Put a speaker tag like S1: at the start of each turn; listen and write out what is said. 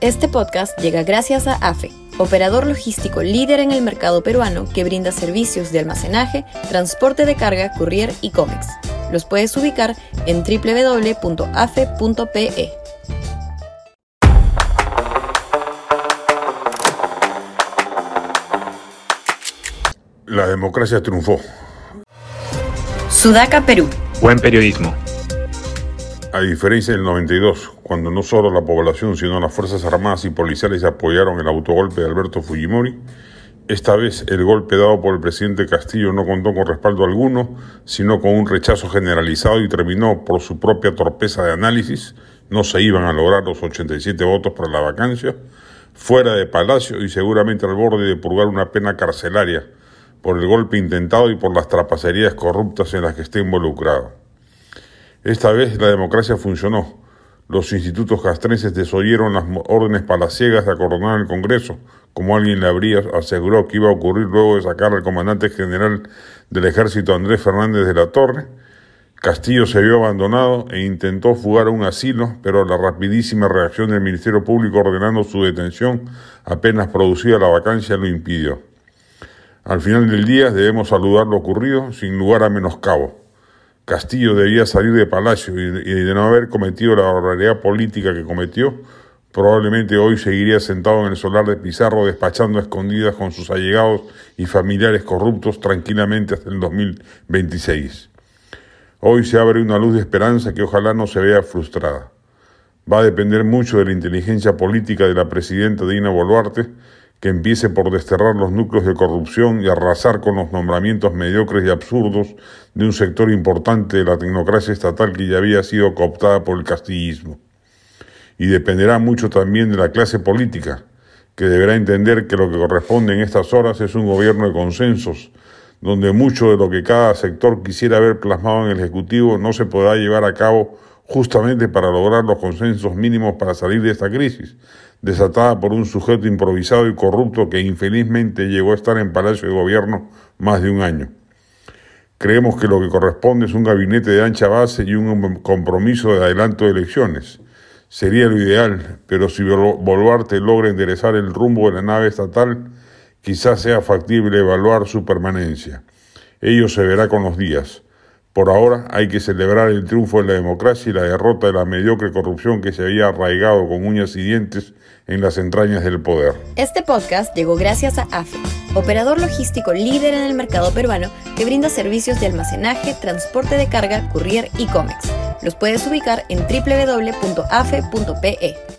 S1: Este podcast llega gracias a AFE, operador logístico líder en el mercado peruano que brinda servicios de almacenaje, transporte de carga, courier y cómics. Los puedes ubicar en www.afe.pe.
S2: La democracia triunfó.
S1: Sudaca, Perú.
S3: Buen periodismo.
S2: A diferencia del 92, cuando no solo la población, sino las Fuerzas Armadas y policiales apoyaron el autogolpe de Alberto Fujimori, esta vez el golpe dado por el presidente Castillo no contó con respaldo alguno, sino con un rechazo generalizado y terminó por su propia torpeza de análisis, no se iban a lograr los 87 votos para la vacancia, fuera de Palacio y seguramente al borde de purgar una pena carcelaria por el golpe intentado y por las trapacerías corruptas en las que esté involucrado. Esta vez la democracia funcionó. Los institutos castrenses desoyeron las órdenes palaciegas de acordonar el Congreso, como alguien le habría asegurado que iba a ocurrir luego de sacar al comandante general del ejército Andrés Fernández de la Torre. Castillo se vio abandonado e intentó fugar a un asilo, pero la rapidísima reacción del Ministerio Público ordenando su detención apenas producida la vacancia lo impidió. Al final del día debemos saludar lo ocurrido sin lugar a menoscabo. Castillo debía salir de Palacio y de no haber cometido la barbaridad política que cometió, probablemente hoy seguiría sentado en el solar de Pizarro despachando a escondidas con sus allegados y familiares corruptos tranquilamente hasta el 2026. Hoy se abre una luz de esperanza que ojalá no se vea frustrada. Va a depender mucho de la inteligencia política de la presidenta Dina Boluarte, que empiece por desterrar los núcleos de corrupción y arrasar con los nombramientos mediocres y absurdos de un sector importante de la tecnocracia estatal que ya había sido cooptada por el castillismo. Y dependerá mucho también de la clase política, que deberá entender que lo que corresponde en estas horas es un gobierno de consensos, donde mucho de lo que cada sector quisiera ver plasmado en el Ejecutivo no se podrá llevar a cabo justamente para lograr los consensos mínimos para salir de esta crisis, desatada por un sujeto improvisado y corrupto que infelizmente llegó a estar en Palacio de Gobierno más de un año. Creemos que lo que corresponde es un gabinete de ancha base y un compromiso de adelanto de elecciones. Sería lo ideal, pero si Boluarte logra enderezar el rumbo de la nave estatal, quizás sea factible evaluar su permanencia. Ello se verá con los días. Por ahora hay que celebrar el triunfo de la democracia y la derrota de la mediocre corrupción que se había arraigado con uñas y dientes en las entrañas del poder.
S1: Este podcast llegó gracias a AFE, operador logístico líder en el mercado peruano que brinda servicios de almacenaje, transporte de carga, courier y cómics. Los puedes ubicar en www.afe.pe.